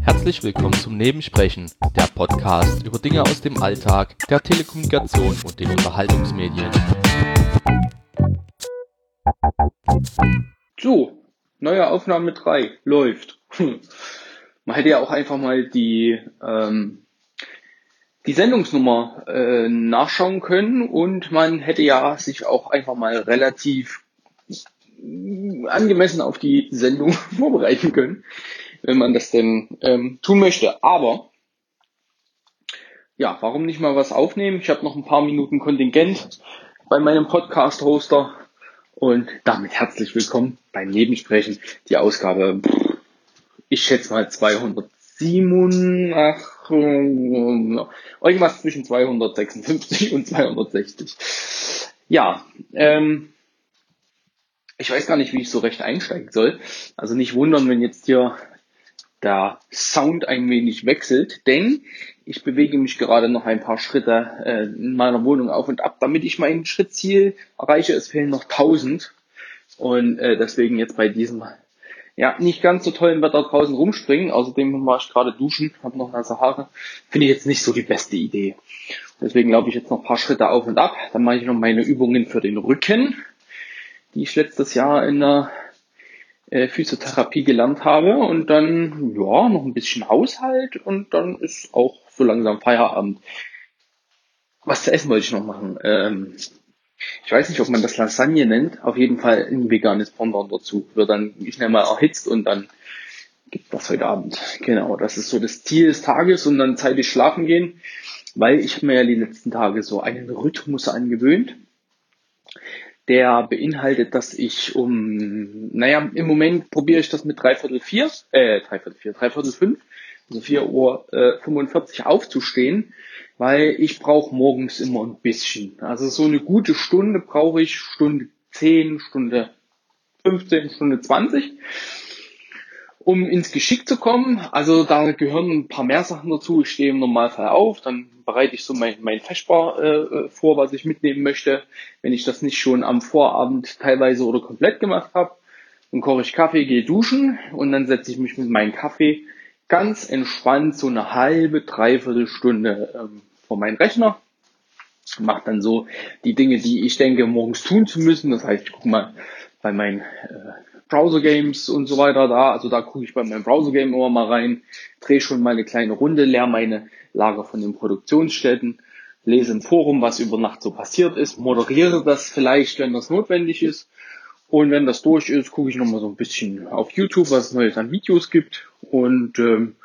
Herzlich willkommen zum Nebensprechen, der Podcast über Dinge aus dem Alltag, der Telekommunikation und den Unterhaltungsmedien. So, neue Aufnahme 3 läuft. Man hätte ja auch einfach mal die, ähm, die Sendungsnummer äh, nachschauen können und man hätte ja sich auch einfach mal relativ angemessen auf die Sendung vorbereiten können, wenn man das denn ähm, tun möchte. Aber ja, warum nicht mal was aufnehmen? Ich habe noch ein paar Minuten Kontingent bei meinem Podcast-Hoster und damit herzlich willkommen beim Nebensprechen. Die Ausgabe, ich schätze mal 207, ach, irgendwas zwischen 256 und 260. Ja, ähm, ich weiß gar nicht, wie ich so recht einsteigen soll. Also nicht wundern, wenn jetzt hier der Sound ein wenig wechselt, denn ich bewege mich gerade noch ein paar Schritte äh, in meiner Wohnung auf und ab, damit ich mein Schrittziel erreiche. Es fehlen noch 1000 und äh, deswegen jetzt bei diesem ja nicht ganz so tollen Wetter draußen rumspringen. Außerdem war ich gerade duschen, habe noch nasse Haare. Finde ich jetzt nicht so die beste Idee. Deswegen laufe ich jetzt noch ein paar Schritte auf und ab. Dann mache ich noch meine Übungen für den Rücken die ich letztes Jahr in der äh, Physiotherapie gelernt habe und dann ja noch ein bisschen Haushalt und dann ist auch so langsam Feierabend. Was zu essen wollte ich noch machen. Ähm, ich weiß nicht, ob man das Lasagne nennt. Auf jeden Fall ein veganes Pendant dazu. Wird dann schnell mal erhitzt und dann gibt das heute Abend. Genau, das ist so das Ziel des Tages und dann zeitig schlafen gehen, weil ich mir ja die letzten Tage so einen Rhythmus angewöhnt der beinhaltet, dass ich um, naja, im Moment probiere ich das mit dreiviertel vier, äh, dreiviertel vier, dreiviertel fünf, also vier Uhr äh, 45 aufzustehen, weil ich brauche morgens immer ein bisschen. Also so eine gute Stunde brauche ich, Stunde zehn, Stunde 15, Stunde 20 um ins Geschick zu kommen. Also da gehören ein paar mehr Sachen dazu. Ich stehe im Normalfall auf, dann bereite ich so mein, mein Feschbar äh, vor, was ich mitnehmen möchte. Wenn ich das nicht schon am Vorabend teilweise oder komplett gemacht habe, dann koche ich Kaffee, gehe duschen und dann setze ich mich mit meinem Kaffee ganz entspannt so eine halbe, dreiviertel Stunde ähm, vor meinen Rechner. Mache dann so die Dinge, die ich denke, morgens tun zu müssen. Das heißt, ich gucke mal bei meinen äh, Browser-Games und so weiter da. Also da gucke ich bei meinem Browser-Game immer mal rein, drehe schon mal eine kleine Runde, leer meine Lager von den Produktionsstätten, lese im Forum, was über Nacht so passiert ist, moderiere das vielleicht, wenn das notwendig ist. Und wenn das durch ist, gucke ich nochmal so ein bisschen auf YouTube, was es Neues an Videos gibt und ähm,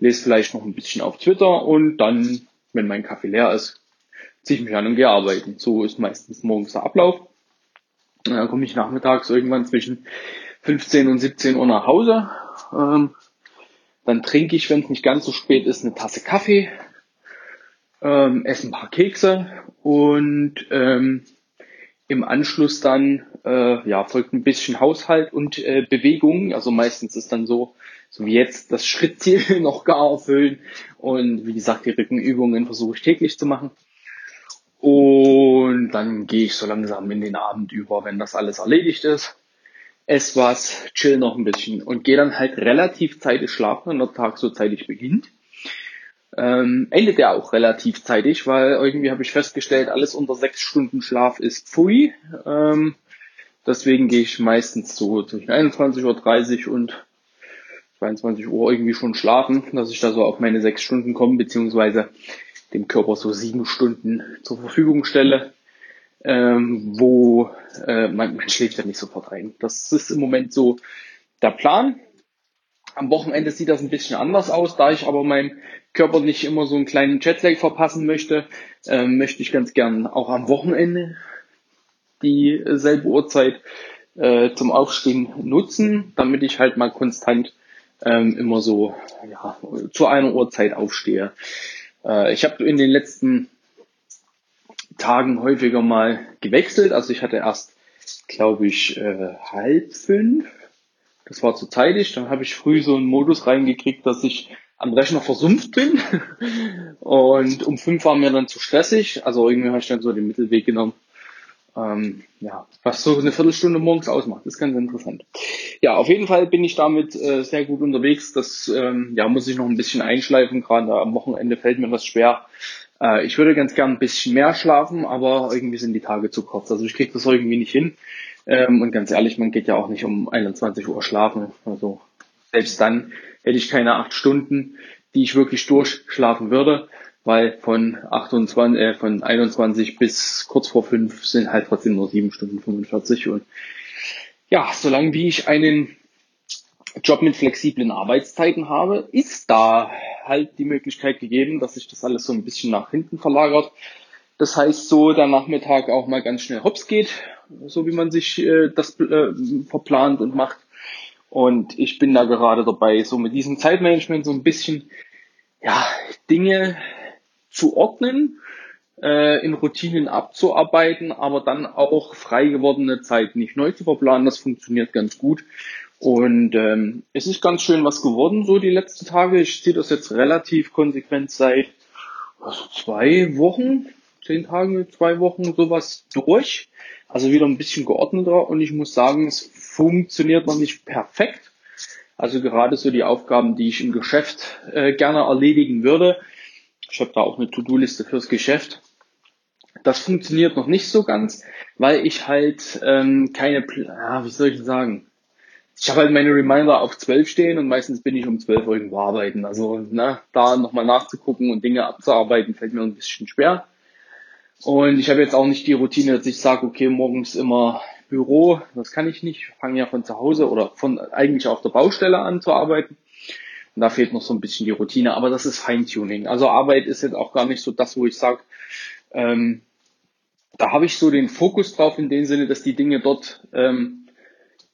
lese vielleicht noch ein bisschen auf Twitter und dann, wenn mein Kaffee leer ist, ziehe ich mich an und gehe arbeiten. So ist meistens morgens der Ablauf. Dann komme ich nachmittags irgendwann zwischen 15 und 17 Uhr nach Hause. Ähm, dann trinke ich, wenn es nicht ganz so spät ist, eine Tasse Kaffee, ähm, esse ein paar Kekse und ähm, im Anschluss dann äh, ja folgt ein bisschen Haushalt und äh, Bewegung. Also meistens ist dann so, so wie jetzt das Schrittziel noch gar erfüllen und wie gesagt die Rückenübungen versuche ich täglich zu machen. Und dann gehe ich so langsam in den Abend über, wenn das alles erledigt ist. Ess was, chill noch ein bisschen und gehe dann halt relativ zeitig schlafen, wenn der Tag so zeitig beginnt. Ähm, endet ja auch relativ zeitig, weil irgendwie habe ich festgestellt, alles unter sechs Stunden Schlaf ist pfui. Ähm, deswegen gehe ich meistens so zwischen 21.30 Uhr und 22 Uhr irgendwie schon schlafen, dass ich da so auf meine sechs Stunden komme, beziehungsweise dem Körper so sieben Stunden zur Verfügung stelle, ähm, wo äh, man, man schläft ja nicht sofort ein. Das ist im Moment so der Plan. Am Wochenende sieht das ein bisschen anders aus, da ich aber meinem Körper nicht immer so einen kleinen Jetlag verpassen möchte, äh, möchte ich ganz gern auch am Wochenende dieselbe Uhrzeit äh, zum Aufstehen nutzen, damit ich halt mal konstant ähm, immer so ja, zu einer Uhrzeit aufstehe. Äh, ich habe in den letzten Tagen häufiger mal gewechselt. Also ich hatte erst, glaube ich, äh, halb fünf. Das war zu zeitig. Dann habe ich früh so einen Modus reingekriegt, dass ich am Rechner versumpft bin. Und um fünf war mir dann zu stressig. Also irgendwie habe ich dann so den Mittelweg genommen. Ähm, ja, was so eine Viertelstunde morgens ausmacht, ist ganz interessant. Ja, auf jeden Fall bin ich damit äh, sehr gut unterwegs. Das ähm, ja, muss ich noch ein bisschen einschleifen. Gerade am Wochenende fällt mir das schwer. Äh, ich würde ganz gern ein bisschen mehr schlafen, aber irgendwie sind die Tage zu kurz. Also ich kriege das irgendwie nicht hin. Ähm, und ganz ehrlich, man geht ja auch nicht um 21 Uhr schlafen. Also selbst dann hätte ich keine acht Stunden, die ich wirklich durchschlafen würde weil von 28, äh, von 21 bis kurz vor 5 sind halt trotzdem nur 7 Stunden 45 und ja, solange wie ich einen Job mit flexiblen Arbeitszeiten habe, ist da halt die Möglichkeit gegeben, dass sich das alles so ein bisschen nach hinten verlagert. Das heißt, so der Nachmittag auch mal ganz schnell hops geht, so wie man sich äh, das äh, verplant und macht. Und ich bin da gerade dabei, so mit diesem Zeitmanagement so ein bisschen, ja, Dinge zu ordnen, äh, in Routinen abzuarbeiten, aber dann auch frei gewordene Zeit nicht neu zu verplanen. Das funktioniert ganz gut. Und ähm, es ist ganz schön was geworden so die letzten Tage. Ich ziehe das jetzt relativ konsequent seit also zwei Wochen, zehn Tage, zwei Wochen sowas durch. Also wieder ein bisschen geordneter und ich muss sagen, es funktioniert noch nicht perfekt. Also gerade so die Aufgaben, die ich im Geschäft äh, gerne erledigen würde, ich habe da auch eine To-Do-Liste fürs Geschäft. Das funktioniert noch nicht so ganz, weil ich halt ähm, keine, ja, wie soll ich sagen? Ich habe halt meine Reminder auf 12 stehen und meistens bin ich um 12 irgendwo arbeiten. Also ne, da nochmal nachzugucken und Dinge abzuarbeiten, fällt mir ein bisschen schwer. Und ich habe jetzt auch nicht die Routine, dass ich sage, okay, morgens immer Büro, das kann ich nicht. Ich fange ja von zu Hause oder von eigentlich auf der Baustelle an zu arbeiten. Da fehlt noch so ein bisschen die Routine, aber das ist Feintuning. Also Arbeit ist jetzt auch gar nicht so das, wo ich sage, ähm, da habe ich so den Fokus drauf in dem Sinne, dass die Dinge dort ähm,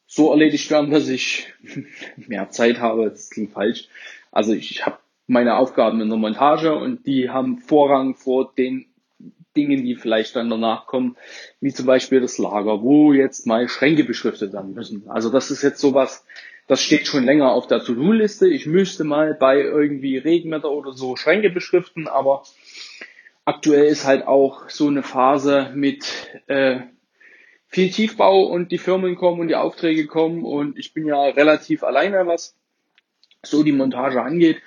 so erledigt werden, dass ich mehr Zeit habe. Das klingt falsch. Also ich, ich habe meine Aufgaben in der Montage und die haben Vorrang vor den Dingen, die vielleicht dann danach kommen, wie zum Beispiel das Lager, wo jetzt mal Schränke beschriftet werden müssen. Also das ist jetzt sowas, das steht schon länger auf der To-Do-Liste. Ich müsste mal bei irgendwie Regenwetter oder so Schränke beschriften, aber aktuell ist halt auch so eine Phase mit äh, viel Tiefbau und die Firmen kommen und die Aufträge kommen und ich bin ja relativ alleine, was so die Montage angeht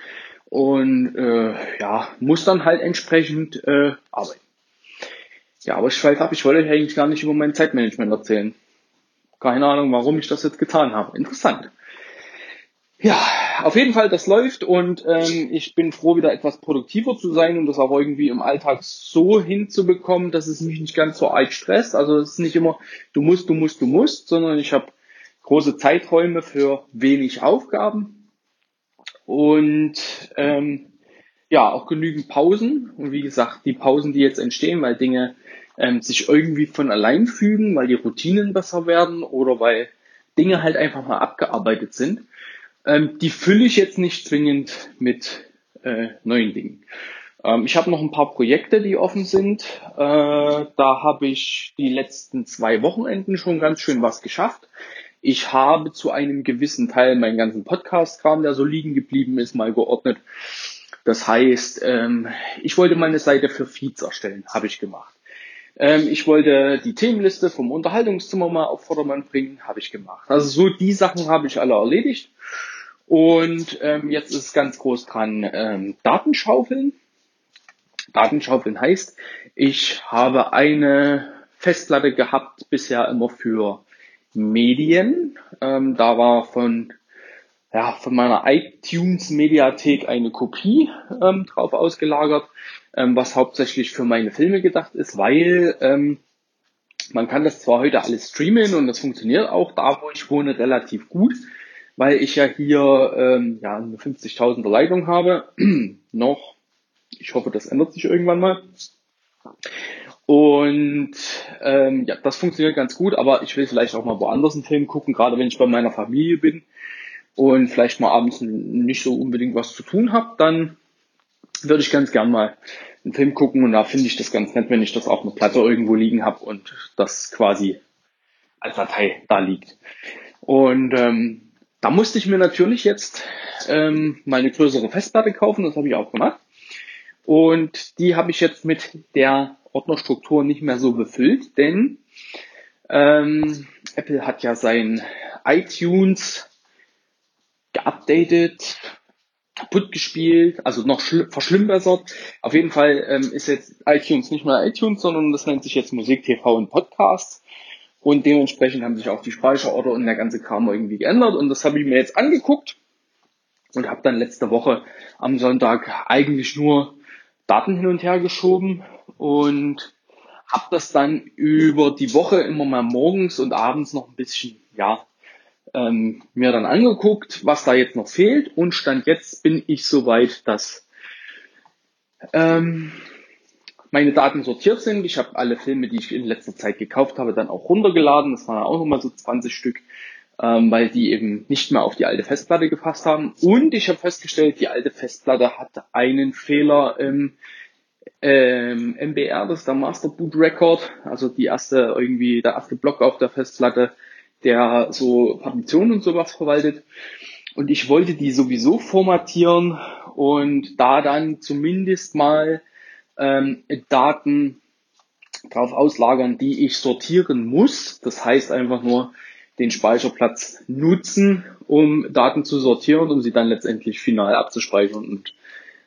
und äh, ja, muss dann halt entsprechend äh, arbeiten. Ja, aber ich schweife ab, ich wollte euch eigentlich gar nicht über mein Zeitmanagement erzählen. Keine Ahnung, warum ich das jetzt getan habe. Interessant. Ja, auf jeden Fall, das läuft und ähm, ich bin froh, wieder etwas produktiver zu sein und das auch irgendwie im Alltag so hinzubekommen, dass es mich nicht ganz so alt stresst. Also es ist nicht immer, du musst, du musst, du musst, sondern ich habe große Zeiträume für wenig Aufgaben und ähm, ja, auch genügend Pausen. Und wie gesagt, die Pausen, die jetzt entstehen, weil Dinge ähm, sich irgendwie von allein fügen, weil die Routinen besser werden oder weil Dinge halt einfach mal abgearbeitet sind ähm, die fülle ich jetzt nicht zwingend mit äh, neuen Dingen. Ähm, ich habe noch ein paar Projekte, die offen sind. Äh, da habe ich die letzten zwei Wochenenden schon ganz schön was geschafft. Ich habe zu einem gewissen Teil meinen ganzen Podcast-Kram, der so liegen geblieben ist, mal geordnet. Das heißt, ähm, ich wollte meine Seite für Feeds erstellen, habe ich gemacht. Ähm, ich wollte die Themenliste vom Unterhaltungszimmer mal auf Vordermann bringen, habe ich gemacht. Also so die Sachen habe ich alle erledigt. Und ähm, jetzt ist ganz groß dran ähm, Datenschaufeln. Datenschaufeln heißt, ich habe eine Festplatte gehabt bisher immer für Medien. Ähm, da war von ja, von meiner iTunes-Mediathek eine Kopie ähm, drauf ausgelagert, ähm, was hauptsächlich für meine Filme gedacht ist, weil ähm, man kann das zwar heute alles streamen und das funktioniert auch da, wo ich wohne, relativ gut, weil ich ja hier ähm, ja, eine 50.000er Leitung habe. Noch. Ich hoffe, das ändert sich irgendwann mal. Und ähm, ja, das funktioniert ganz gut, aber ich will vielleicht auch mal woanders einen Film gucken, gerade wenn ich bei meiner Familie bin und vielleicht mal abends nicht so unbedingt was zu tun habe, dann würde ich ganz gern mal einen Film gucken und da finde ich das ganz nett, wenn ich das auch eine Platte irgendwo liegen habe und das quasi als Datei da liegt. Und ähm, da musste ich mir natürlich jetzt ähm, mal eine größere Festplatte kaufen, das habe ich auch gemacht. Und die habe ich jetzt mit der Ordnerstruktur nicht mehr so befüllt, denn Ähm, Apple hat ja sein iTunes geupdatet, kaputt gespielt, also noch verschlimmbessert. Auf jeden Fall ähm, ist jetzt iTunes nicht mehr iTunes, sondern das nennt sich jetzt Musik, TV und Podcasts. Und dementsprechend haben sich auch die Speicherorte und der ganze Kram irgendwie geändert. Und das habe ich mir jetzt angeguckt und habe dann letzte Woche am Sonntag eigentlich nur Daten hin und her geschoben und habe das dann über die Woche immer mal morgens und abends noch ein bisschen, ja, ähm, mir dann angeguckt, was da jetzt noch fehlt und stand jetzt bin ich soweit, dass ähm, meine Daten sortiert sind. Ich habe alle Filme, die ich in letzter Zeit gekauft habe, dann auch runtergeladen. Das waren auch nochmal so 20 Stück, ähm, weil die eben nicht mehr auf die alte Festplatte gefasst haben. Und ich habe festgestellt, die alte Festplatte hat einen Fehler im ähm, MBR, das ist der Master Boot Record, also die erste irgendwie der erste Block auf der Festplatte, der so Partitionen und sowas verwaltet. Und ich wollte die sowieso formatieren und da dann zumindest mal ähm, Daten drauf auslagern, die ich sortieren muss. Das heißt einfach nur den Speicherplatz nutzen, um Daten zu sortieren, um sie dann letztendlich final abzuspeichern und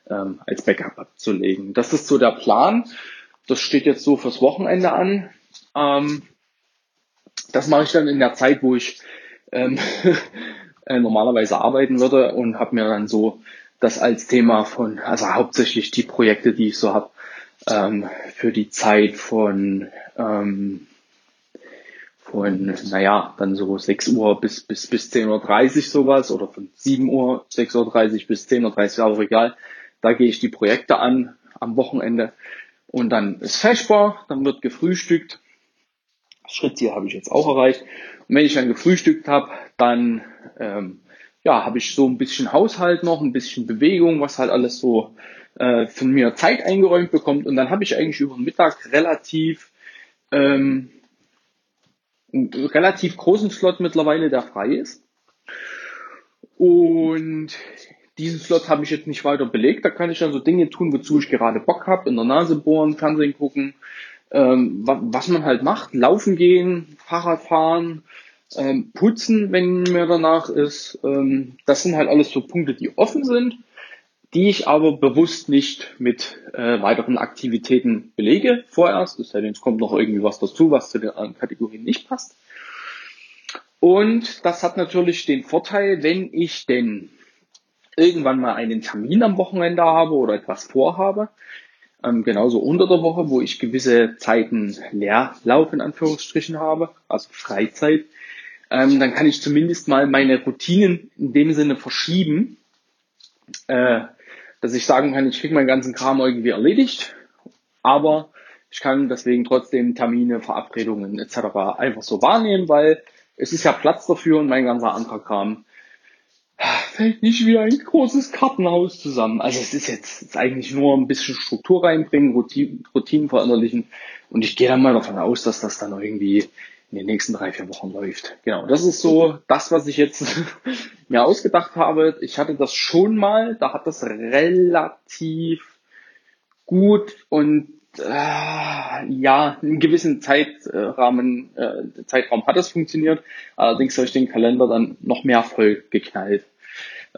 ähm, als Backup abzulegen. Das ist so der Plan. Das steht jetzt so fürs Wochenende an. Ähm, das mache ich dann in der Zeit, wo ich ähm, äh, normalerweise arbeiten würde und habe mir dann so das als Thema von, also hauptsächlich die Projekte, die ich so habe, ähm, für die Zeit von, ähm, von, naja, dann so 6 Uhr bis, bis, bis 10.30 Uhr sowas oder von 7 Uhr, 6.30 Uhr bis 10.30 Uhr, aber egal. Da gehe ich die Projekte an am Wochenende und dann ist Feschbar, dann wird gefrühstückt. Schrittziel habe ich jetzt auch erreicht. Und wenn ich dann gefrühstückt habe, dann ähm, ja, habe ich so ein bisschen Haushalt noch, ein bisschen Bewegung, was halt alles so äh, von mir Zeit eingeräumt bekommt und dann habe ich eigentlich über den Mittag relativ ähm, einen relativ großen Slot mittlerweile, der frei ist. Und diesen Slot habe ich jetzt nicht weiter belegt. Da kann ich dann so Dinge tun, wozu ich gerade Bock habe. In der Nase bohren, Fernsehen gucken, ähm, was man halt macht. Laufen gehen, Fahrrad fahren, ähm, putzen, wenn mir danach ist. Ähm, das sind halt alles so Punkte, die offen sind die ich aber bewusst nicht mit äh, weiteren Aktivitäten belege vorerst. Es sei es kommt noch irgendwie was dazu, was zu den Kategorien nicht passt. Und das hat natürlich den Vorteil, wenn ich denn irgendwann mal einen Termin am Wochenende habe oder etwas vorhabe, ähm, genauso unter der Woche, wo ich gewisse Zeiten Leerlauf in Anführungsstrichen habe, also Freizeit, ähm, dann kann ich zumindest mal meine Routinen in dem Sinne verschieben, äh, dass ich sagen kann, ich kriege meinen ganzen Kram irgendwie erledigt, aber ich kann deswegen trotzdem Termine, Verabredungen etc. einfach so wahrnehmen, weil es ist ja Platz dafür und mein ganzer anderer Kram fällt nicht wie ein großes Kartenhaus zusammen. Also es ist jetzt ist eigentlich nur ein bisschen Struktur reinbringen, Routinen, Routinen verinnerlichen und ich gehe dann mal davon aus, dass das dann irgendwie in den nächsten drei, vier Wochen läuft. Genau, das ist so das, was ich jetzt mir ausgedacht habe. Ich hatte das schon mal, da hat das relativ gut und äh, ja, in gewissen Zeitrahmen, äh, Zeitraum hat es funktioniert. Allerdings habe ich den Kalender dann noch mehr voll geknallt.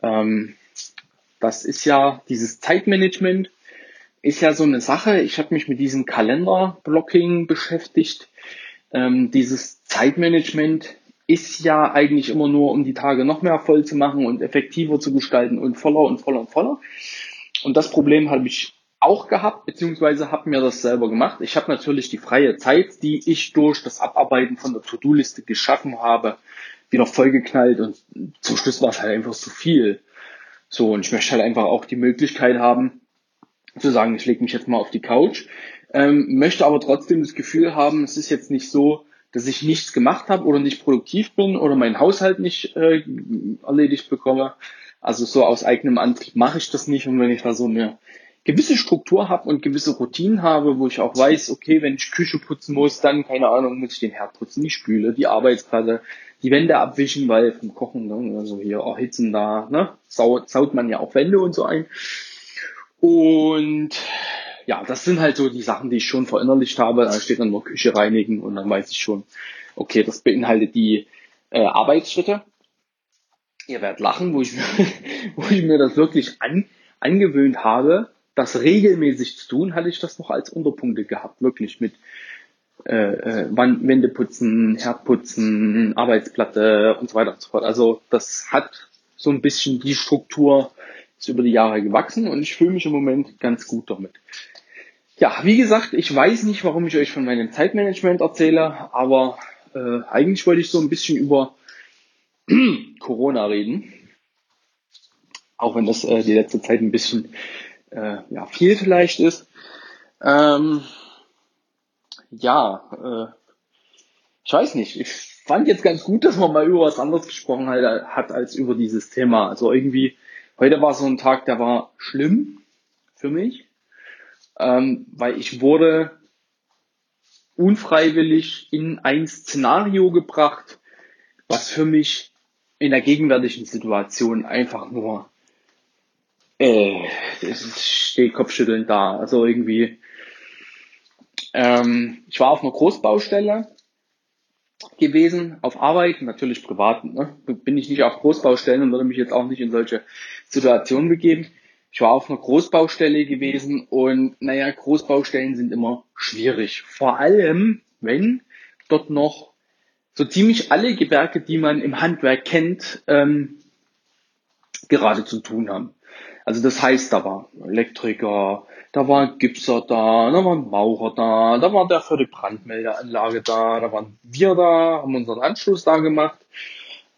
Ähm, das ist ja dieses Zeitmanagement ist ja so eine Sache. Ich habe mich mit diesem Kalenderblocking beschäftigt ähm, dieses Zeitmanagement ist ja eigentlich immer nur, um die Tage noch mehr voll zu machen und effektiver zu gestalten und voller und voller und voller. Und das Problem habe ich auch gehabt, beziehungsweise habe mir das selber gemacht. Ich habe natürlich die freie Zeit, die ich durch das Abarbeiten von der To-Do-Liste geschaffen habe, wieder vollgeknallt und zum Schluss war es halt einfach zu viel. So, und ich möchte halt einfach auch die Möglichkeit haben, zu sagen, ich lege mich jetzt mal auf die Couch, ähm, möchte aber trotzdem das Gefühl haben, es ist jetzt nicht so, dass ich nichts gemacht habe oder nicht produktiv bin oder meinen Haushalt nicht äh, erledigt bekomme. Also so aus eigenem Antrieb mache ich das nicht. Und wenn ich da so eine gewisse Struktur habe und gewisse Routinen habe, wo ich auch weiß, okay, wenn ich Küche putzen muss, dann, keine Ahnung, muss ich den Herd putzen, die Spüle, die Arbeitsplatte, die Wände abwischen, weil vom Kochen, ne, also hier erhitzen da, ne, saut, saut man ja auch Wände und so ein. Und ja, das sind halt so die Sachen, die ich schon verinnerlicht habe. Da steht dann nur Küche reinigen und dann weiß ich schon, okay, das beinhaltet die äh, Arbeitsschritte. Ihr werdet lachen, wo ich, wo ich mir das wirklich an, angewöhnt habe, das regelmäßig zu tun, hatte ich das noch als Unterpunkte gehabt, wirklich mit äh, äh, Wände putzen, Herd putzen, Arbeitsplatte und so weiter und so fort. Also das hat so ein bisschen die Struktur ist über die Jahre gewachsen und ich fühle mich im Moment ganz gut damit. Ja, wie gesagt, ich weiß nicht, warum ich euch von meinem Zeitmanagement erzähle, aber äh, eigentlich wollte ich so ein bisschen über Corona reden. Auch wenn das äh, die letzte Zeit ein bisschen äh, ja, viel vielleicht ist. Ähm, ja, äh, ich weiß nicht. Ich fand jetzt ganz gut, dass man mal über was anderes gesprochen hat, hat als über dieses Thema. Also irgendwie, heute war so ein Tag, der war schlimm für mich, ähm, weil ich wurde unfreiwillig in ein Szenario gebracht, was für mich in der gegenwärtigen Situation einfach nur äh, steht kopfschüttelnd da. Also irgendwie, ähm, ich war auf einer Großbaustelle gewesen, auf Arbeit, natürlich privat. Ne? Bin ich nicht auf Großbaustellen und würde mich jetzt auch nicht in solche Situationen begeben. Ich war auf einer Großbaustelle gewesen und naja, Großbaustellen sind immer schwierig. Vor allem, wenn dort noch so ziemlich alle Gewerke, die man im Handwerk kennt, ähm, gerade zu tun haben. Also das heißt, da war Elektriker, da war ein Gipser da, da war ein Maurer da, da war der für die Brandmeldeanlage da, da waren wir da, haben unseren Anschluss da gemacht.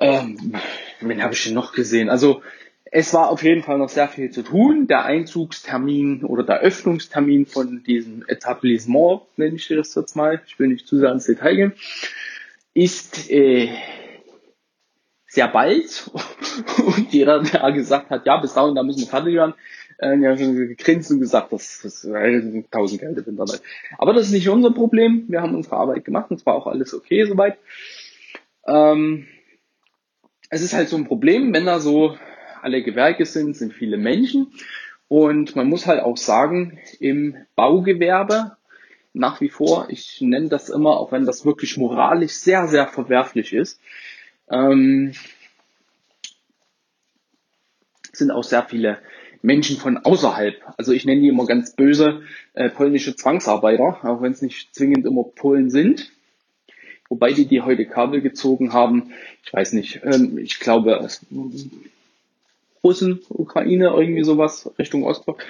Ähm, wen habe ich denn noch gesehen? Also es war auf jeden Fall noch sehr viel zu tun. Der Einzugstermin oder der Öffnungstermin von diesem Etablissement, nenne ich das jetzt mal, ich will nicht zu sehr ins Detail gehen, ist äh, sehr bald. Und jeder, der gesagt hat, ja, bis dahin, da müssen wir fertig werden, äh, ja, gegrinst und gesagt, das, das äh, tausend Geld im Internet. Aber das ist nicht unser Problem. Wir haben unsere Arbeit gemacht und zwar auch alles okay soweit. Ähm, es ist halt so ein Problem, wenn da so alle Gewerke sind, sind viele Menschen. Und man muss halt auch sagen, im Baugewerbe nach wie vor, ich nenne das immer, auch wenn das wirklich moralisch sehr, sehr verwerflich ist, ähm, sind auch sehr viele Menschen von außerhalb. Also ich nenne die immer ganz böse äh, polnische Zwangsarbeiter, auch wenn es nicht zwingend immer Polen sind. Wobei die, die heute Kabel gezogen haben, ich weiß nicht, ähm, ich glaube Russen, Ukraine, irgendwie sowas Richtung Ostblock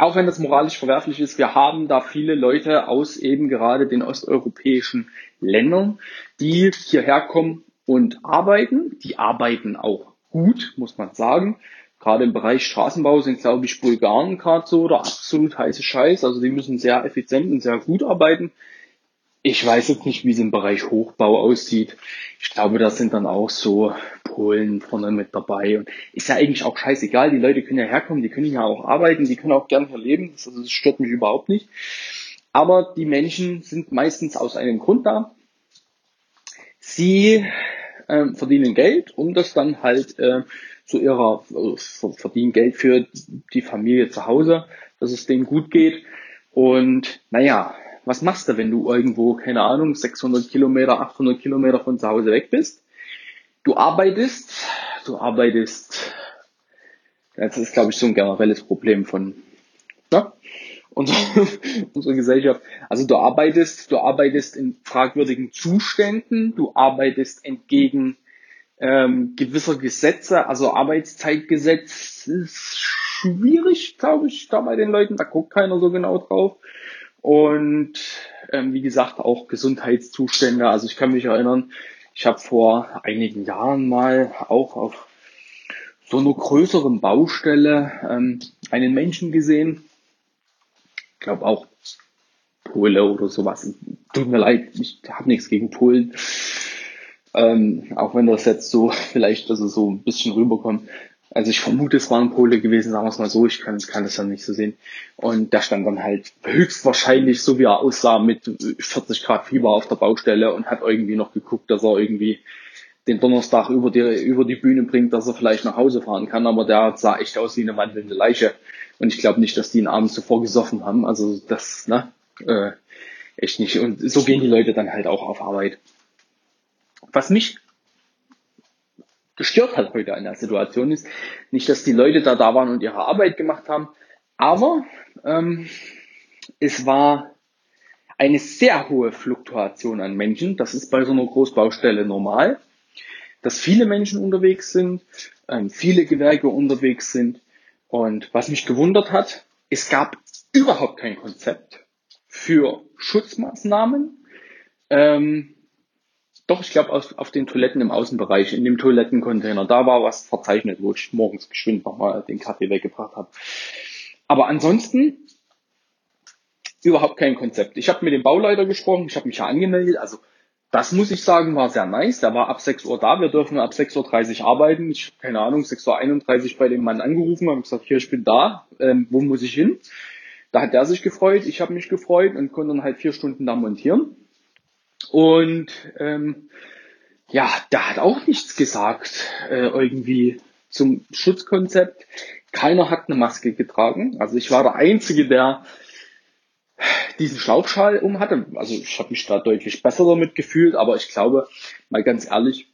auch wenn das moralisch verwerflich ist, wir haben da viele Leute aus eben gerade den osteuropäischen Ländern, die hierher kommen und arbeiten. Die arbeiten auch gut, muss man sagen. Gerade im Bereich Straßenbau sind, glaube ich, Bulgaren gerade so oder absolut heiße Scheiß. Also die müssen sehr effizient und sehr gut arbeiten. Ich weiß jetzt nicht, wie es im Bereich Hochbau aussieht. Ich glaube, da sind dann auch so Polen vorne mit dabei. Und ist ja eigentlich auch scheißegal. Die Leute können ja herkommen, die können ja auch arbeiten, die können auch gern hier leben. Das, also das stört mich überhaupt nicht. Aber die Menschen sind meistens aus einem Grund da. Sie äh, verdienen Geld, um das dann halt äh, zu ihrer, also verdienen Geld für die Familie zu Hause, dass es denen gut geht. Und naja, was machst du, wenn du irgendwo, keine Ahnung, 600 Kilometer, 800 Kilometer von zu Hause weg bist? Du arbeitest, du arbeitest, das ist, glaube ich, so ein generelles Problem von ja, unserer, unserer Gesellschaft. Also du arbeitest, du arbeitest in fragwürdigen Zuständen, du arbeitest entgegen ähm, gewisser Gesetze, also Arbeitszeitgesetz ist schwierig, glaube ich, da bei den Leuten, da guckt keiner so genau drauf. Und ähm, wie gesagt, auch Gesundheitszustände. Also ich kann mich erinnern, ich habe vor einigen Jahren mal auch auf so einer größeren Baustelle ähm, einen Menschen gesehen. Ich glaube auch Pole oder sowas. Tut mir leid, ich habe nichts gegen Polen. Ähm, auch wenn das jetzt so vielleicht also so ein bisschen rüberkommt. Also ich vermute, es war ein Pole gewesen, sagen wir es mal so, ich kann, kann das ja nicht so sehen. Und der stand dann halt höchstwahrscheinlich, so wie er aussah, mit 40 Grad Fieber auf der Baustelle und hat irgendwie noch geguckt, dass er irgendwie den Donnerstag über die, über die Bühne bringt, dass er vielleicht nach Hause fahren kann, aber der sah echt aus wie eine wandelnde Leiche. Und ich glaube nicht, dass die ihn abends zuvor gesoffen haben. Also das, ne, äh, echt nicht. Und so gehen die Leute dann halt auch auf Arbeit. Was mich gestört hat heute an der Situation ist, nicht, dass die Leute da da waren und ihre Arbeit gemacht haben, aber ähm, es war eine sehr hohe Fluktuation an Menschen. Das ist bei so einer Großbaustelle normal, dass viele Menschen unterwegs sind, ähm, viele Gewerke unterwegs sind. Und was mich gewundert hat, es gab überhaupt kein Konzept für Schutzmaßnahmen. Ähm, doch, ich glaube, auf, auf den Toiletten im Außenbereich, in dem Toilettencontainer, da war was verzeichnet, wo ich morgens geschwind nochmal den Kaffee weggebracht habe. Aber ansonsten überhaupt kein Konzept. Ich habe mit dem Bauleiter gesprochen, ich habe mich ja angemeldet, also das muss ich sagen, war sehr nice. Der war ab 6 Uhr da, wir dürfen ab 6.30 Uhr arbeiten. Ich habe keine Ahnung, 6.31 Uhr bei dem Mann angerufen, habe gesagt, hier, ich bin da, ähm, wo muss ich hin? Da hat der sich gefreut, ich habe mich gefreut und konnte dann halt vier Stunden da montieren. Und ähm, ja, der hat auch nichts gesagt äh, irgendwie zum Schutzkonzept. Keiner hat eine Maske getragen. Also ich war der Einzige, der diesen Schlauchschal um hatte. Also ich habe mich da deutlich besser damit gefühlt, aber ich glaube, mal ganz ehrlich,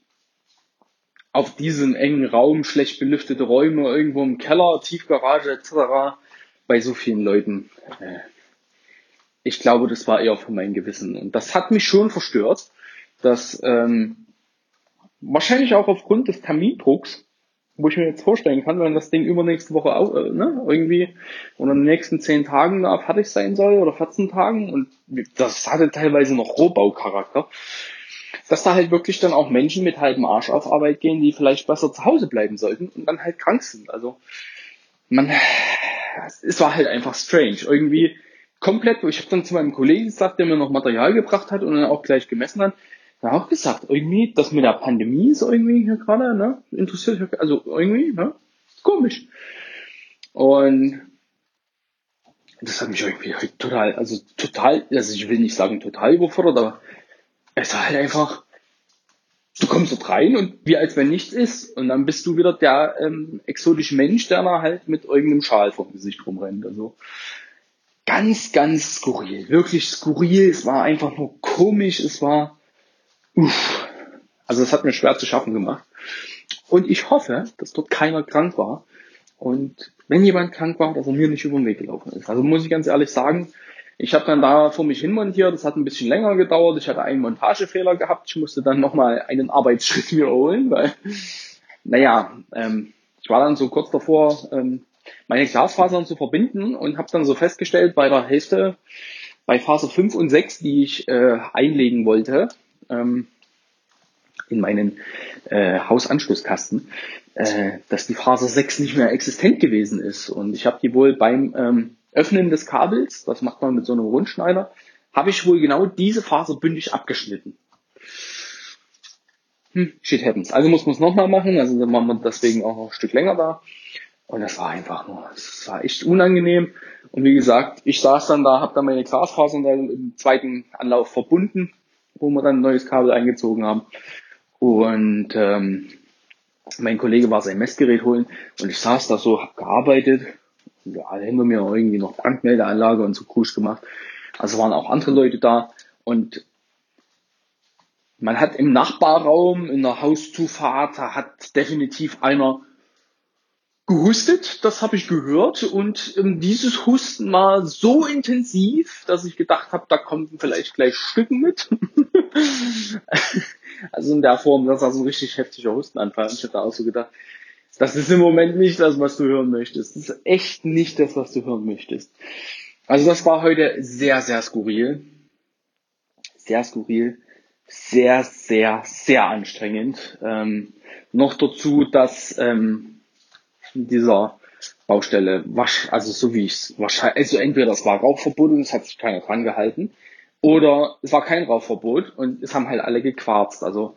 auf diesen engen Raum, schlecht belüftete Räume, irgendwo im Keller, Tiefgarage etc., bei so vielen Leuten, äh, ich glaube, das war eher für mein Gewissen. Und das hat mich schon verstört, dass ähm, wahrscheinlich auch aufgrund des Termindrucks wo ich mir jetzt vorstellen kann, wenn das Ding übernächste Woche auch, äh, ne, irgendwie oder in den nächsten zehn Tagen da fertig sein soll oder 14 Tagen und das hatte teilweise noch Rohbaucharakter, dass da halt wirklich dann auch Menschen mit halbem Arsch auf Arbeit gehen, die vielleicht besser zu Hause bleiben sollten und dann halt krank sind. Also man, es war halt einfach strange. Irgendwie komplett, ich habe dann zu meinem Kollegen gesagt, der mir noch Material gebracht hat und dann auch gleich gemessen hat, ja auch gesagt, irgendwie, das mit der Pandemie ist irgendwie hier gerade, ne, interessiert also irgendwie, ne, komisch. Und das hat mich irgendwie total, also total, also ich will nicht sagen total überfordert, aber es war halt einfach, du kommst dort rein und wie als wenn nichts ist und dann bist du wieder der ähm, exotische Mensch, der da halt mit irgendeinem Schal vom Gesicht rumrennt. Also ganz, ganz skurril, wirklich skurril. Es war einfach nur komisch. Es war Uff. Also das hat mir schwer zu schaffen gemacht. Und ich hoffe, dass dort keiner krank war. Und wenn jemand krank war, dass er mir nicht über den Weg gelaufen ist. Also muss ich ganz ehrlich sagen, ich habe dann da vor mich hin montiert, das hat ein bisschen länger gedauert, ich hatte einen Montagefehler gehabt, ich musste dann nochmal einen Arbeitsschritt wiederholen, weil, naja, ähm, ich war dann so kurz davor, ähm, meine Glasfasern zu verbinden und habe dann so festgestellt, bei der Hälfte, bei Phase 5 und 6, die ich äh, einlegen wollte, ähm, in meinen äh, Hausanschlusskasten, äh, dass die Phase 6 nicht mehr existent gewesen ist. Und ich habe die wohl beim ähm, Öffnen des Kabels, das macht man mit so einem Rundschneider, habe ich wohl genau diese Phase bündig abgeschnitten. Hm, shit happens. Also muss man es nochmal machen, also dann machen wir deswegen auch noch ein Stück länger da. Und das war einfach nur, das war echt unangenehm. Und wie gesagt, ich saß dann da, habe dann meine Glasfasern dann im zweiten Anlauf verbunden wo wir dann ein neues Kabel eingezogen haben. Und ähm, mein Kollege war sein Messgerät holen und ich saß da so, hab gearbeitet. Ja, hinter mir irgendwie noch Brandmeldeanlage und so Krusch gemacht. Also waren auch andere Leute da und man hat im Nachbarraum, in der Hauszufahrt, hat definitiv einer gehustet, das habe ich gehört. Und ähm, dieses Husten war so intensiv, dass ich gedacht habe, da kommen vielleicht gleich Stücken mit. also in der Form, das war so ein richtig heftiger Hustenanfall. Ich hatte auch so gedacht, das ist im Moment nicht das, was du hören möchtest. Das ist echt nicht das, was du hören möchtest. Also das war heute sehr, sehr skurril. Sehr skurril. Sehr, sehr, sehr anstrengend. Ähm, noch dazu, dass ähm, dieser Baustelle, also so wie ich es wahrscheinlich, also entweder es war Rauchverbot und es hat sich keiner dran gehalten, oder es war kein Rauchverbot und es haben halt alle gequarzt. Also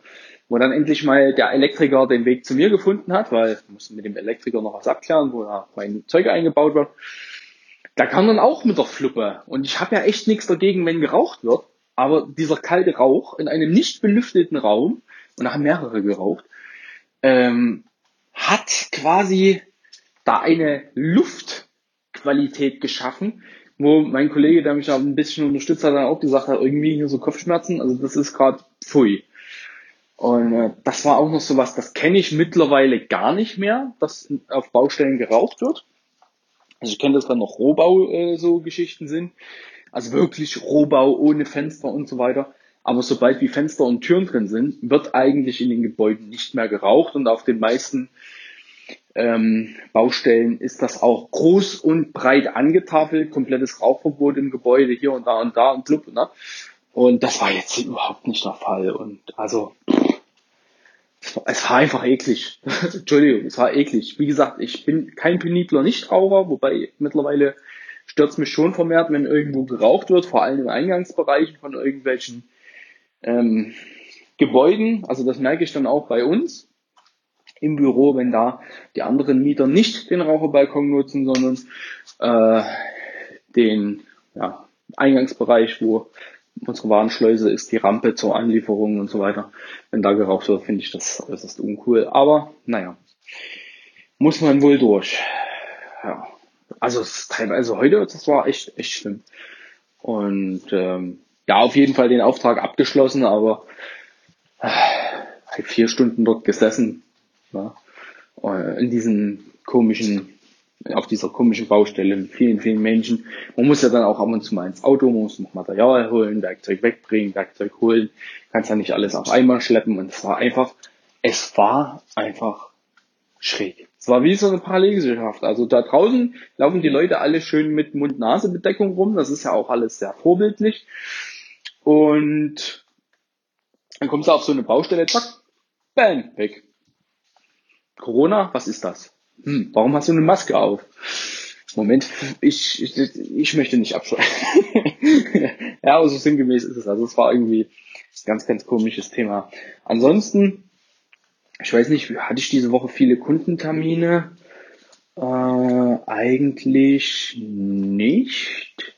wo dann endlich mal der Elektriker den Weg zu mir gefunden hat, weil ich musste mit dem Elektriker noch was abklären, wo da mein Zeug eingebaut wird. Da kam dann auch mit der Fluppe. Und ich habe ja echt nichts dagegen, wenn geraucht wird. Aber dieser kalte Rauch in einem nicht belüfteten Raum, und da haben mehrere geraucht, ähm, hat quasi da eine Luft Lichtqualität geschaffen, wo mein Kollege, der mich da ein bisschen unterstützt hat, dann auch gesagt hat, irgendwie hier so Kopfschmerzen, also das ist gerade pfui. Und äh, das war auch noch so was, das kenne ich mittlerweile gar nicht mehr, dass auf Baustellen geraucht wird. Also ich kenne das, wenn noch Rohbau äh, so Geschichten sind. Also wirklich Rohbau ohne Fenster und so weiter. Aber sobald wie Fenster und Türen drin sind, wird eigentlich in den Gebäuden nicht mehr geraucht und auf den meisten ähm, Baustellen ist das auch groß und breit angetafelt, komplettes Rauchverbot im Gebäude hier und da und da und blub, ne? Und das war jetzt überhaupt nicht der Fall. Und also es war einfach eklig. Entschuldigung, es war eklig. Wie gesagt, ich bin kein penibler Nichtraucher, wobei mittlerweile stört es mich schon vermehrt, wenn irgendwo geraucht wird, vor allem im Eingangsbereich von irgendwelchen ähm, Gebäuden. Also das merke ich dann auch bei uns im Büro, wenn da die anderen Mieter nicht den Raucherbalkon nutzen, sondern äh, den ja, Eingangsbereich, wo unsere Warenschleuse ist, die Rampe zur Anlieferung und so weiter. Wenn da geraucht wird, finde ich das äußerst uncool. Aber naja, muss man wohl durch. Ja. Also teilweise heute, das war echt, echt schlimm. Und ähm, ja, auf jeden Fall den Auftrag abgeschlossen, aber äh, vier Stunden dort gesessen, ja, äh, in diesen komischen, auf dieser komischen Baustelle mit vielen, vielen Menschen. Man muss ja dann auch ab und zu mal ins Auto, man muss noch Material holen, Werkzeug wegbringen, Werkzeug holen, kannst ja nicht alles auf einmal schleppen und es war einfach, es war einfach schräg. Es war wie so eine Parallelgesellschaft. Also da draußen laufen die Leute alle schön mit Mund-Nase-Bedeckung rum. Das ist ja auch alles sehr vorbildlich. Und dann kommst du auf so eine Baustelle, zack, bam, weg. Corona, was ist das? Hm, warum hast du eine Maske auf? Moment, ich, ich, ich möchte nicht abschreiben. ja, aber so sinngemäß ist es. Also es war irgendwie ein ganz, ganz komisches Thema. Ansonsten, ich weiß nicht, hatte ich diese Woche viele Kundentermine? Äh, eigentlich nicht.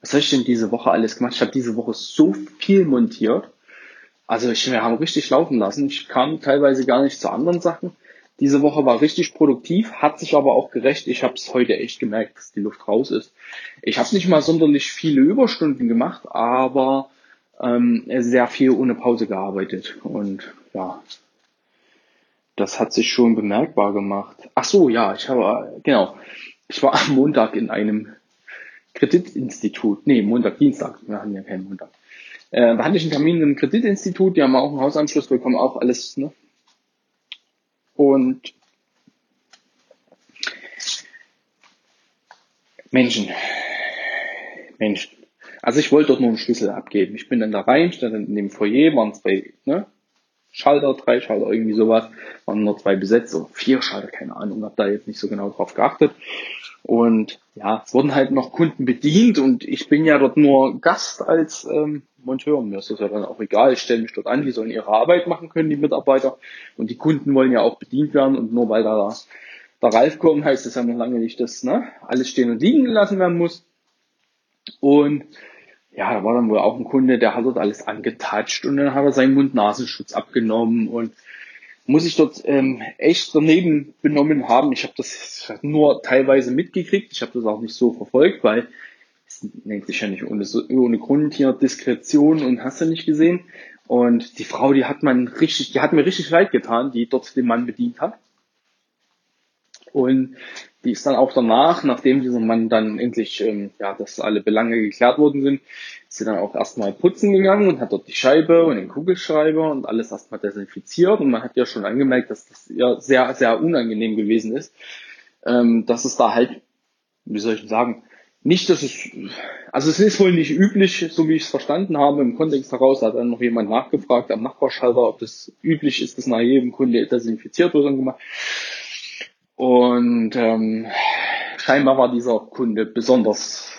Was habe ich denn diese Woche alles gemacht? Ich habe diese Woche so viel montiert. Also ich, wir haben richtig laufen lassen. Ich kam teilweise gar nicht zu anderen Sachen. Diese Woche war richtig produktiv, hat sich aber auch gerecht. Ich habe es heute echt gemerkt, dass die Luft raus ist. Ich habe nicht mal sonderlich viele Überstunden gemacht, aber ähm, sehr viel ohne Pause gearbeitet. Und ja, das hat sich schon bemerkbar gemacht. Ach so, ja, ich habe, genau, ich war am Montag in einem Kreditinstitut. Nee, Montag, Dienstag. Wir hatten ja keinen Montag. Äh, da hatte ich einen Termin im Kreditinstitut, die haben auch einen Hausanschluss bekommen, auch alles ne, und Menschen. Menschen. Also ich wollte dort nur einen Schlüssel abgeben. Ich bin dann da rein, stand in dem Foyer, waren zwei ne, Schalter, drei Schalter, irgendwie sowas, waren nur zwei besetzt, oder vier Schalter, keine Ahnung, habe da jetzt nicht so genau drauf geachtet. Und ja, es wurden halt noch Kunden bedient und ich bin ja dort nur Gast als ähm, Monteur. Mir ist das ja dann auch egal. Ich stelle mich dort an, die sollen ihre Arbeit machen können, die Mitarbeiter. Und die Kunden wollen ja auch bedient werden. Und nur weil da der Ralf kommt, heißt das ja noch lange nicht, dass ne, alles stehen und liegen gelassen werden muss. Und ja, da war dann wohl auch ein Kunde, der hat dort alles angetatscht und dann hat er seinen Mund-Nasenschutz abgenommen und muss ich dort ähm, echt daneben benommen haben. Ich habe das nur teilweise mitgekriegt. Ich habe das auch nicht so verfolgt, weil nennt sich ja nicht ohne, ohne Grund hier Diskretion und hast du nicht gesehen. Und die Frau, die hat man richtig, die hat mir richtig leid getan, die dort den Mann bedient hat. Und die ist dann auch danach, nachdem dieser Mann dann endlich, ähm, ja, dass alle Belange geklärt worden sind, ist sie dann auch erstmal putzen gegangen und hat dort die Scheibe und den Kugelschreiber und alles erstmal desinfiziert. Und man hat ja schon angemerkt, dass das ja sehr, sehr unangenehm gewesen ist, ähm, dass es da halt, wie soll ich sagen, nicht, dass es, also es ist wohl nicht üblich, so wie ich es verstanden habe, im Kontext heraus hat dann noch jemand nachgefragt am Nachbarschalter, ob das üblich ist, dass nach jedem Kunde desinfiziert wird und gemacht. Und ähm, scheinbar war dieser Kunde besonders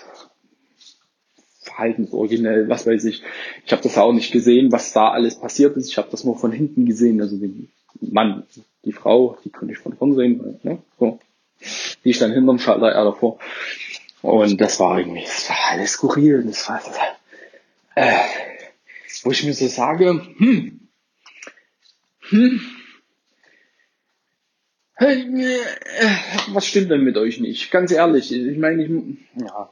verhaltensoriginell, was weiß ich. Ich habe das auch nicht gesehen, was da alles passiert ist. Ich habe das nur von hinten gesehen, also den Mann, die Frau, die konnte ich von vorn sehen. Ne? So. Die stand hinterm Schalter, er davor. Und das war irgendwie, das war alles skurril. Das war, äh, wo ich mir so sage, hm, hm, was stimmt denn mit euch nicht? Ganz ehrlich, ich meine, ich, ja,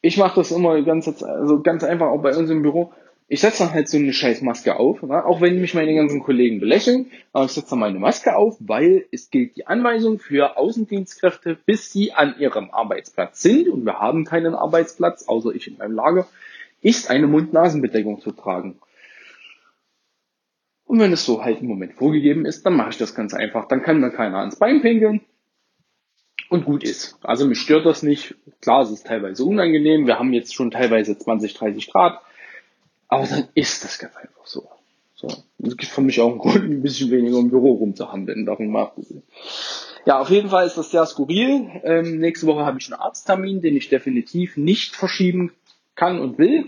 ich mache das immer ganz, also ganz einfach auch bei uns im Büro. Ich setze dann halt so eine scheiß Maske auf, ne? auch wenn mich meine ganzen Kollegen belächeln, aber ich setze dann meine Maske auf, weil es gilt die Anweisung für Außendienstkräfte, bis sie an ihrem Arbeitsplatz sind, und wir haben keinen Arbeitsplatz, außer ich in meinem Lager, ist eine Mund-Nasen-Bedeckung zu tragen. Und wenn es so halt im Moment vorgegeben ist, dann mache ich das ganz einfach. Dann kann mir keiner ans Bein pinkeln und gut ist. Also mich stört das nicht. Klar, es ist teilweise unangenehm. Wir haben jetzt schon teilweise 20, 30 Grad. Aber dann ist das ganz einfach so. So. Es gibt für mich auch einen Grund, ein bisschen weniger im Büro rumzuhandeln. Darum mal. Ja, auf jeden Fall ist das sehr skurril. Ähm, nächste Woche habe ich einen Arzttermin, den ich definitiv nicht verschieben kann und will.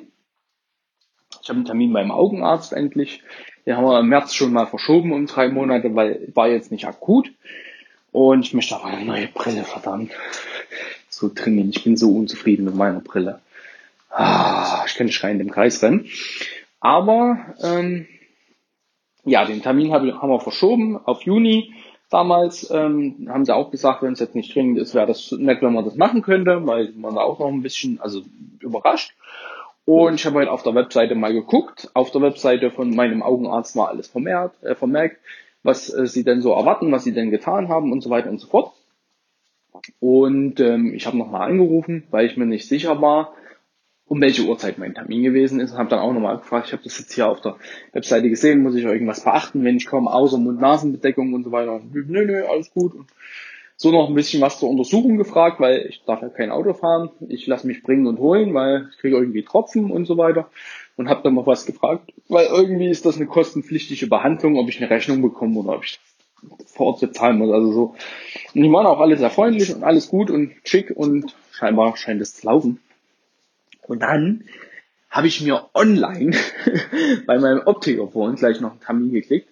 Ich habe einen Termin beim Augenarzt endlich. Den haben wir im März schon mal verschoben um drei Monate, weil war jetzt nicht akut. Und ich möchte auch eine neue Brille, verdammt. So dringend. Ich bin so unzufrieden mit meiner Brille. Ah, ich kann schreiend im Kreis rennen. Aber ähm, ja, den Termin haben wir verschoben auf Juni. Damals ähm, haben sie auch gesagt, wenn es jetzt nicht dringend ist, wäre das nett, wenn man das machen könnte, weil man da auch noch ein bisschen, also überrascht. Und ich habe halt auf der Webseite mal geguckt. Auf der Webseite von meinem Augenarzt war alles vermerkt, äh, vermerkt was äh, sie denn so erwarten, was sie denn getan haben und so weiter und so fort. Und ähm, ich habe nochmal angerufen, weil ich mir nicht sicher war, um welche Uhrzeit mein Termin gewesen ist. Habe dann auch nochmal gefragt, ich habe das jetzt hier auf der Webseite gesehen, muss ich irgendwas beachten, wenn ich komme, außer Mund-Nasen-Bedeckung und so weiter. Nö, nö, alles gut. Und so noch ein bisschen was zur Untersuchung gefragt, weil ich darf ja kein Auto fahren. Ich lasse mich bringen und holen, weil ich kriege irgendwie Tropfen und so weiter und habe dann noch was gefragt, weil irgendwie ist das eine kostenpflichtige Behandlung, ob ich eine Rechnung bekomme oder ob ich vor Ort bezahlen muss. Also so. Und die waren auch alle sehr freundlich und alles gut und schick und scheinbar scheint es zu laufen. Und dann habe ich mir online bei meinem Optiker vorhin gleich noch einen Termin geklickt,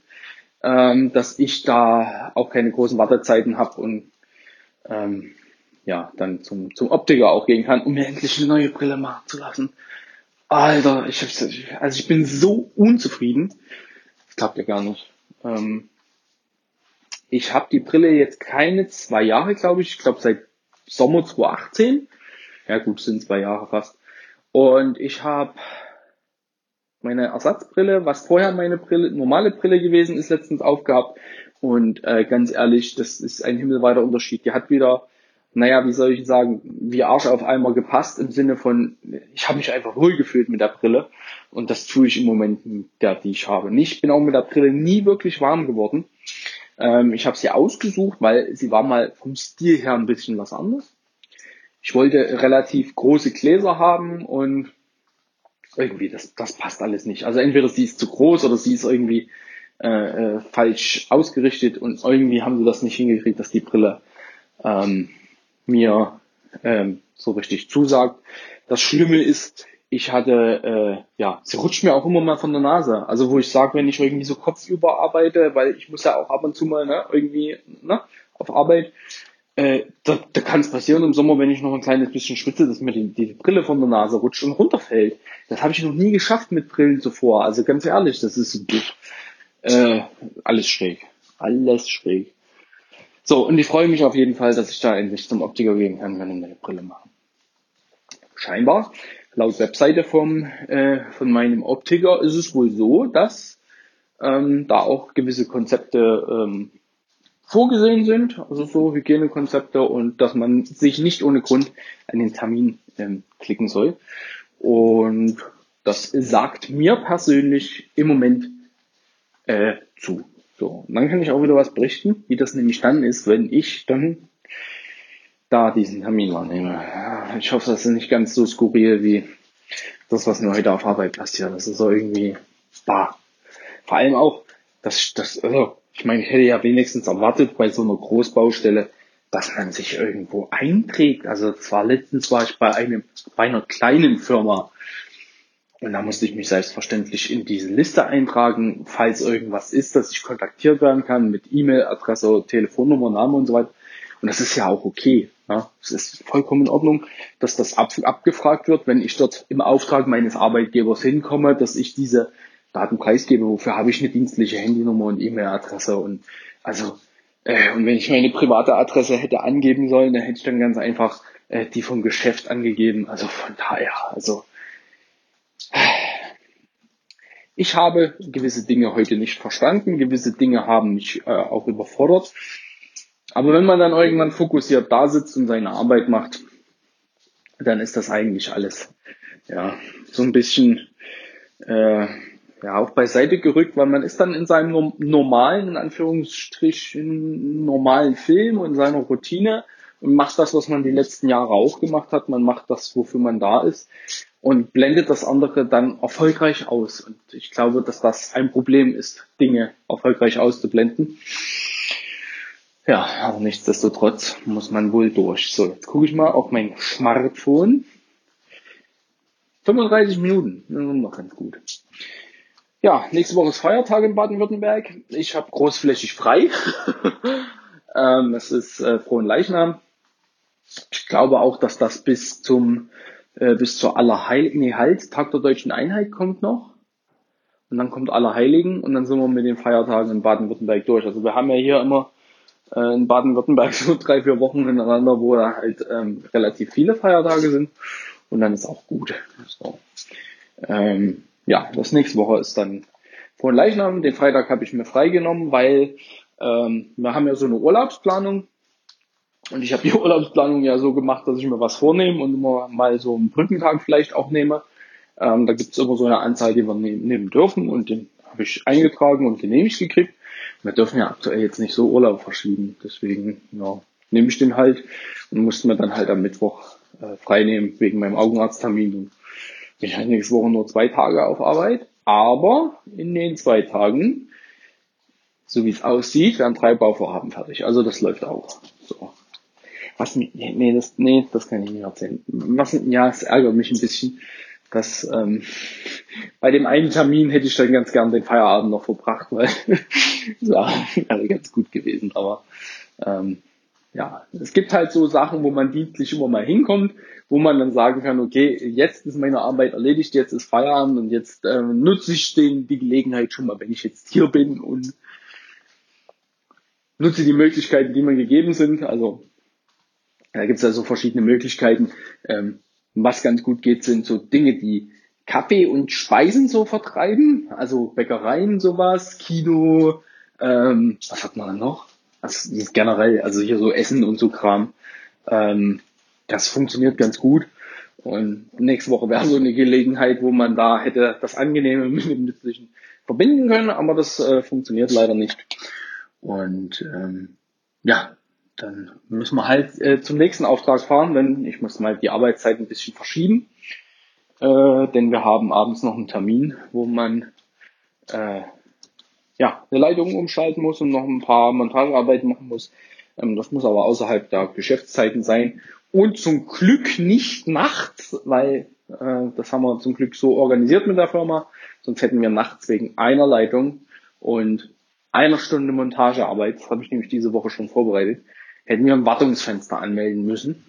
ähm, dass ich da auch keine großen Wartezeiten habe und ähm, ja, dann zum, zum Optiker auch gehen kann, um mir endlich eine neue Brille machen zu lassen. Alter, ich also ich bin so unzufrieden. Das glaubt ihr gar nicht. Ähm, ich habe die Brille jetzt keine zwei Jahre, glaube ich. Ich glaube seit Sommer 2018. Ja gut, sind zwei Jahre fast. Und ich habe meine Ersatzbrille, was vorher meine Brille, normale Brille gewesen ist, letztens aufgehabt. Und äh, ganz ehrlich, das ist ein himmelweiter Unterschied. Die hat wieder naja, wie soll ich sagen, wie Arsch auf einmal gepasst im Sinne von, ich habe mich einfach wohl gefühlt mit der Brille und das tue ich im Moment der, die ich habe. Ich bin auch mit der Brille nie wirklich warm geworden. Ähm, ich habe sie ausgesucht, weil sie war mal vom Stil her ein bisschen was anderes. Ich wollte relativ große Gläser haben und irgendwie, das, das passt alles nicht. Also entweder sie ist zu groß oder sie ist irgendwie äh, äh, falsch ausgerichtet und irgendwie haben sie das nicht hingekriegt, dass die Brille ähm, mir ähm, so richtig zusagt. Das Schlimme ist, ich hatte, äh, ja, sie rutscht mir auch immer mal von der Nase. Also wo ich sage, wenn ich irgendwie so kopfüber arbeite, weil ich muss ja auch ab und zu mal ne, irgendwie ne, auf Arbeit, äh, da, da kann es passieren im Sommer, wenn ich noch ein kleines bisschen schwitze, dass mir die, die Brille von der Nase rutscht und runterfällt. Das habe ich noch nie geschafft mit Brillen zuvor. Also ganz ehrlich, das ist äh, alles schräg. Alles schräg. So, und ich freue mich auf jeden Fall, dass ich da endlich zum Optiker gehen kann, wenn ich meine Brille mache. Scheinbar, laut Webseite vom, äh, von meinem Optiker ist es wohl so, dass ähm, da auch gewisse Konzepte ähm, vorgesehen sind, also so Hygienekonzepte und dass man sich nicht ohne Grund an den Termin ähm, klicken soll. Und das sagt mir persönlich im Moment äh, zu. So, und dann kann ich auch wieder was berichten, wie das nämlich dann ist, wenn ich dann da diesen Termin wahrnehme. Ich hoffe, das ist nicht ganz so skurril wie das, was mir heute auf Arbeit passiert. Das ist so irgendwie, bah. Vor allem auch, dass, das, also, ich meine, ich hätte ja wenigstens erwartet bei so einer Großbaustelle, dass man sich irgendwo einträgt. Also zwar letztens war ich bei einem, bei einer kleinen Firma, und da musste ich mich selbstverständlich in diese Liste eintragen, falls irgendwas ist, dass ich kontaktiert werden kann mit E-Mail, Adresse, Telefonnummer, Name und so weiter. Und das ist ja auch okay. Ja. Es ist vollkommen in Ordnung, dass das ab, abgefragt wird, wenn ich dort im Auftrag meines Arbeitgebers hinkomme, dass ich diese Daten preisgebe. Wofür habe ich eine dienstliche Handynummer und E-Mail-Adresse? Und also Äh, und wenn ich meine private Adresse hätte angeben sollen, dann hätte ich dann ganz einfach äh, die vom Geschäft angegeben. Also von daher, also ich habe gewisse Dinge heute nicht verstanden, gewisse Dinge haben mich äh, auch überfordert. Aber wenn man dann irgendwann fokussiert da sitzt und seine Arbeit macht, dann ist das eigentlich alles ja so ein bisschen äh, ja auch beiseite gerückt, weil man ist dann in seinem normalen, in Anführungsstrichen, normalen Film und seiner Routine und macht das, was man die letzten Jahre auch gemacht hat. Man macht das, wofür man da ist und blendet das andere dann erfolgreich aus. Und ich glaube, dass das ein Problem ist, Dinge erfolgreich auszublenden. Ja, aber nichtsdestotrotz muss man wohl durch. So, jetzt gucke ich mal auf mein Smartphone. 35 Minuten, noch ganz gut. Ja, nächste Woche ist Feiertag in Baden-Württemberg. Ich habe großflächig frei. ähm, es ist äh, Frohen Leichnam. Ich glaube auch, dass das bis zum äh, bis zur Allerheiligen, nee, halt, Tag der Deutschen Einheit kommt noch. Und dann kommt Allerheiligen und dann sind wir mit den Feiertagen in Baden-Württemberg durch. Also wir haben ja hier immer äh, in Baden-Württemberg so drei, vier Wochen hintereinander, wo da halt ähm, relativ viele Feiertage sind. Und dann ist auch gut. So. Ähm, ja, das nächste Woche ist dann vor Leichnam. Den Freitag habe ich mir freigenommen, weil ähm, wir haben ja so eine Urlaubsplanung und ich habe die Urlaubsplanung ja so gemacht, dass ich mir was vornehme und immer mal so einen Brückentag vielleicht auch nehme. Ähm, da gibt's immer so eine Anzahl, die wir nehmen, nehmen dürfen und den habe ich eingetragen und genehmigt gekriegt. Wir dürfen ja aktuell jetzt nicht so Urlaub verschieben, deswegen ja, nehme ich den halt und musste mir dann halt am Mittwoch äh, frei wegen meinem Augenarzttermin. Und bin ich halt nächste Woche nur zwei Tage auf Arbeit, aber in den zwei Tagen, so wie es aussieht, werden drei Bauvorhaben fertig. Also das läuft auch. So. Was, nee, das, nee, das kann ich nicht erzählen. Was, ja, es ärgert mich ein bisschen, dass ähm, bei dem einen Termin hätte ich dann ganz gern den Feierabend noch verbracht, weil ja, wäre ganz gut gewesen. Aber ähm, ja, es gibt halt so Sachen, wo man dienstlich immer mal hinkommt, wo man dann sagen kann, okay, jetzt ist meine Arbeit erledigt, jetzt ist Feierabend und jetzt ähm, nutze ich den, die Gelegenheit schon mal, wenn ich jetzt hier bin und nutze die Möglichkeiten, die mir gegeben sind. Also da gibt es also verschiedene Möglichkeiten. Ähm, was ganz gut geht, sind so Dinge, die Kaffee und Speisen so vertreiben, also Bäckereien sowas, Kino, ähm, was hat man dann noch? Ist generell, also hier so Essen und so Kram. Ähm, das funktioniert ganz gut. Und nächste Woche wäre so eine Gelegenheit, wo man da hätte das Angenehme mit dem Nützlichen verbinden können, aber das äh, funktioniert leider nicht. Und ähm, ja, dann müssen wir halt äh, zum nächsten Auftrag fahren, denn ich muss mal die Arbeitszeit ein bisschen verschieben. Äh, denn wir haben abends noch einen Termin, wo man äh, ja, eine Leitung umschalten muss und noch ein paar Montagearbeiten machen muss. Ähm, das muss aber außerhalb der Geschäftszeiten sein. Und zum Glück nicht nachts, weil äh, das haben wir zum Glück so organisiert mit der Firma. Sonst hätten wir nachts wegen einer Leitung und einer Stunde Montagearbeit, das habe ich nämlich diese Woche schon vorbereitet, hätten wir ein Wartungsfenster anmelden müssen.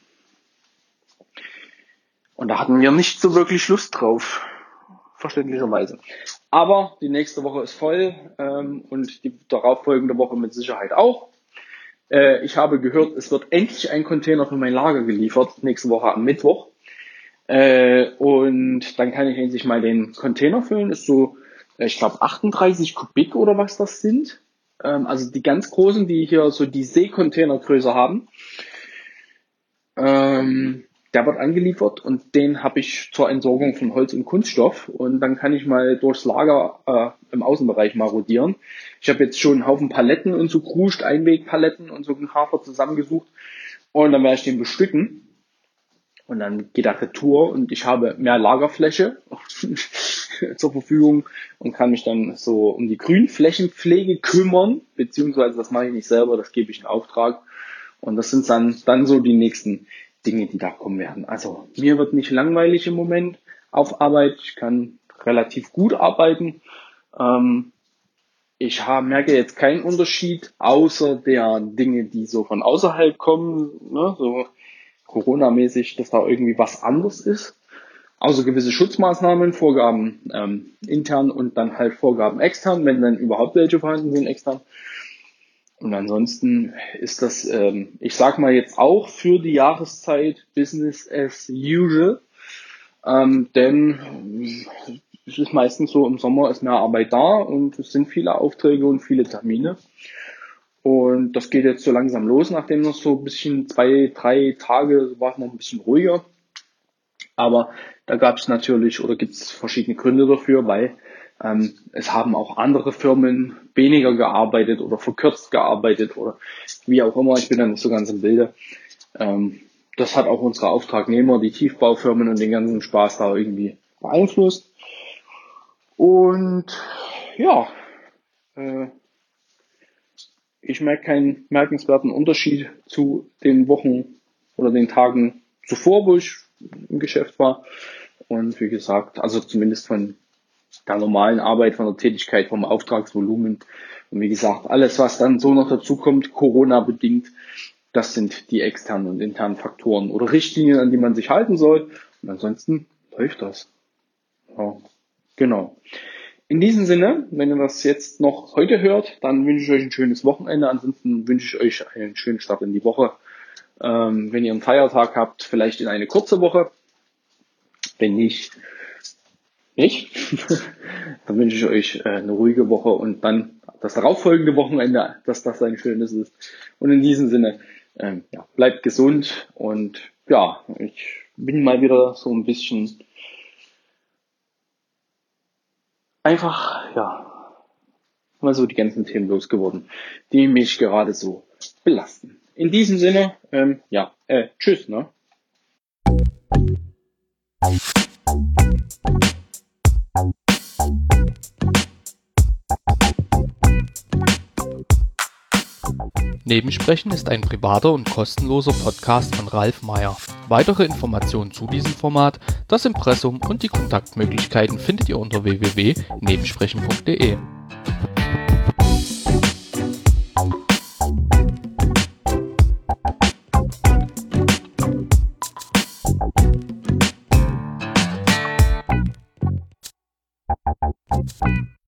Und da hatten wir nicht so wirklich Lust drauf, verständlicherweise. Aber die nächste Woche ist voll ähm, und die darauffolgende Woche mit Sicherheit auch. Äh, ich habe gehört, es wird endlich ein Container für mein Lager geliefert, nächste Woche am Mittwoch. Äh, und dann kann ich endlich mal den Container füllen. Ist so, äh, ich glaube, 38 Kubik oder was das sind. Ähm, also die ganz großen, die hier so die Seekontainergröße haben. Ähm, der wird angeliefert und den habe ich zur Entsorgung von Holz und Kunststoff und dann kann ich mal durchs Lager äh, im Außenbereich mal rotieren. Ich habe jetzt schon einen Haufen Paletten und so Kruscht, Einwegpaletten und so einen Hafer zusammengesucht und dann werde ich den bestücken und dann geht er retour und ich habe mehr Lagerfläche zur Verfügung und kann mich dann so um die Grünflächenpflege kümmern, beziehungsweise das mache ich nicht selber, das gebe ich in Auftrag. Und das sind dann, dann so die nächsten Dinge, die da kommen werden. Also mir wird nicht langweilig im Moment auf Arbeit. Ich kann relativ gut arbeiten. Ähm, ich hab, merke jetzt keinen Unterschied, außer der Dinge, die so von außerhalb kommen, ne, so Corona-mäßig, dass da irgendwie was anders ist. Außer gewisse Schutzmaßnahmen, Vorgaben ähm, intern und dann halt Vorgaben extern, wenn dann überhaupt welche vorhanden sind extern. Und ansonsten ist das, ähm, ich sag mal jetzt auch für die Jahreszeit Business as usual. Ähm, denn es ist meistens so, im Sommer ist mehr Arbeit da und es sind viele Aufträge und viele Termine. Und das geht jetzt so langsam los, nachdem noch so ein bisschen zwei, drei Tage war es noch ein bisschen ruhiger. Aber da gab es natürlich oder gibt es verschiedene Gründe dafür, weil ähm, es haben auch andere Firmen weniger gearbeitet oder verkürzt gearbeitet oder wie auch immer. Ich bin da nicht so ganz im Bilde. Ähm, das hat auch unsere Auftragnehmer, die Tiefbaufirmen und den ganzen Spaß da irgendwie beeinflusst. Und ja, äh, ich merke keinen merkenswerten Unterschied zu den Wochen oder den Tagen zuvor, wo ich im Geschäft war. Und wie gesagt, also zumindest von der normalen Arbeit, von der Tätigkeit, vom Auftragsvolumen. Und wie gesagt, alles, was dann so noch dazu kommt, Corona bedingt, das sind die externen und internen Faktoren oder Richtlinien, an die man sich halten soll. Und ansonsten läuft das. Ja, genau. In diesem Sinne, wenn ihr das jetzt noch heute hört, dann wünsche ich euch ein schönes Wochenende. Ansonsten wünsche ich euch einen schönen Start in die Woche. Ähm, wenn ihr einen Feiertag habt, vielleicht in eine kurze Woche. Wenn nicht, nicht. dann wünsche ich euch äh, eine ruhige Woche und dann das darauffolgende Wochenende, dass das ein schönes ist. Und in diesem Sinne, ähm, ja, bleibt gesund und ja, ich bin mal wieder so ein bisschen einfach, ja, mal so die ganzen Themen losgeworden, die mich gerade so belasten. In diesem Sinne, ähm, ja, äh, tschüss, ne? Nebensprechen ist ein privater und kostenloser Podcast von Ralf Meyer. Weitere Informationen zu diesem Format, das Impressum und die Kontaktmöglichkeiten findet ihr unter www.nebensprechen.de.